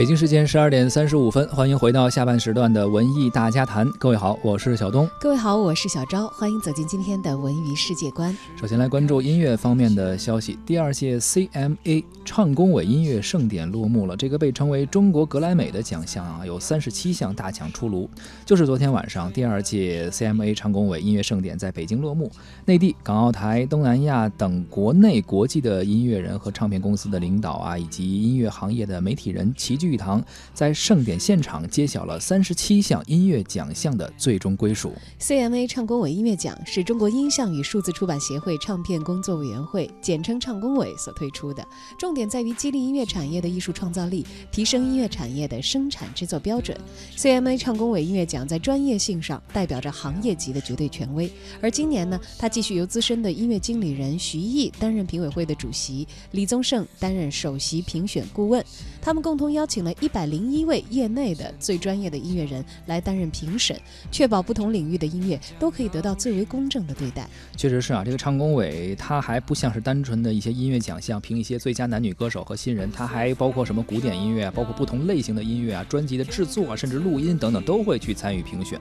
北京时间十二点三十五分，欢迎回到下半时段的文艺大家谈。各位好，我是小东。各位好，我是小昭。欢迎走进今天的文娱世界观。首先来关注音乐方面的消息。第二届 CMA 唱工委音乐盛典落幕了。这个被称为中国格莱美的奖项啊，有三十七项大奖出炉。就是昨天晚上，第二届 CMA 唱工委音乐盛典在北京落幕。内地、港澳台、东南亚等国内国际的音乐人和唱片公司的领导啊，以及音乐行业的媒体人齐。聚玉堂，在盛典现场揭晓了三十七项音乐奖项的最终归属。CMA 唱工委音乐奖是中国音像与数字出版协会唱片工作委员会（简称唱工委）所推出的，重点在于激励音乐产业的艺术创造力，提升音乐产业的生产制作标准。CMA 唱工委音乐奖在专业性上代表着行业级的绝对权威。而今年呢，它继续由资深的音乐经理人徐艺担任评委会的主席，李宗盛担任首席评选顾问，他们共同邀。请了一百零一位业内的最专业的音乐人来担任评审，确保不同领域的音乐都可以得到最为公正的对待。确实是啊，这个唱工委它还不像是单纯的一些音乐奖项，评一些最佳男女歌手和新人，它还包括什么古典音乐啊，包括不同类型的音乐啊，专辑的制作啊，甚至录音等等都会去参与评选，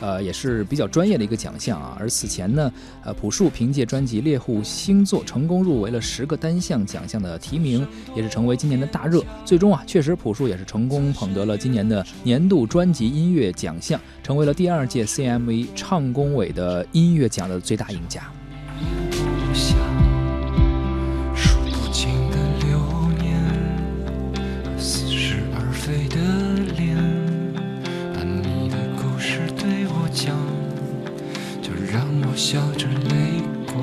呃，也是比较专业的一个奖项啊。而此前呢，呃，朴树凭借专辑《猎户星座》成功入围了十个单项奖项的提名，也是成为今年的大热。最终啊，确实朴。朴树也是成功捧得了今年的年度专辑音乐奖项，成为了第二届 CMV 唱工委的音乐奖的最大赢家。数不尽的流年，似是而非的脸，你的故事对我讲，就让我笑着泪光。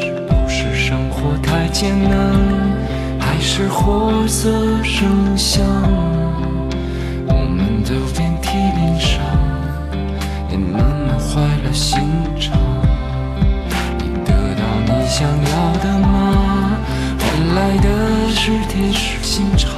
是不是生活太艰难？你是活色生香，我们都遍体鳞伤，也慢慢坏了心肠。你得到你想要的吗？换来的是铁石心肠。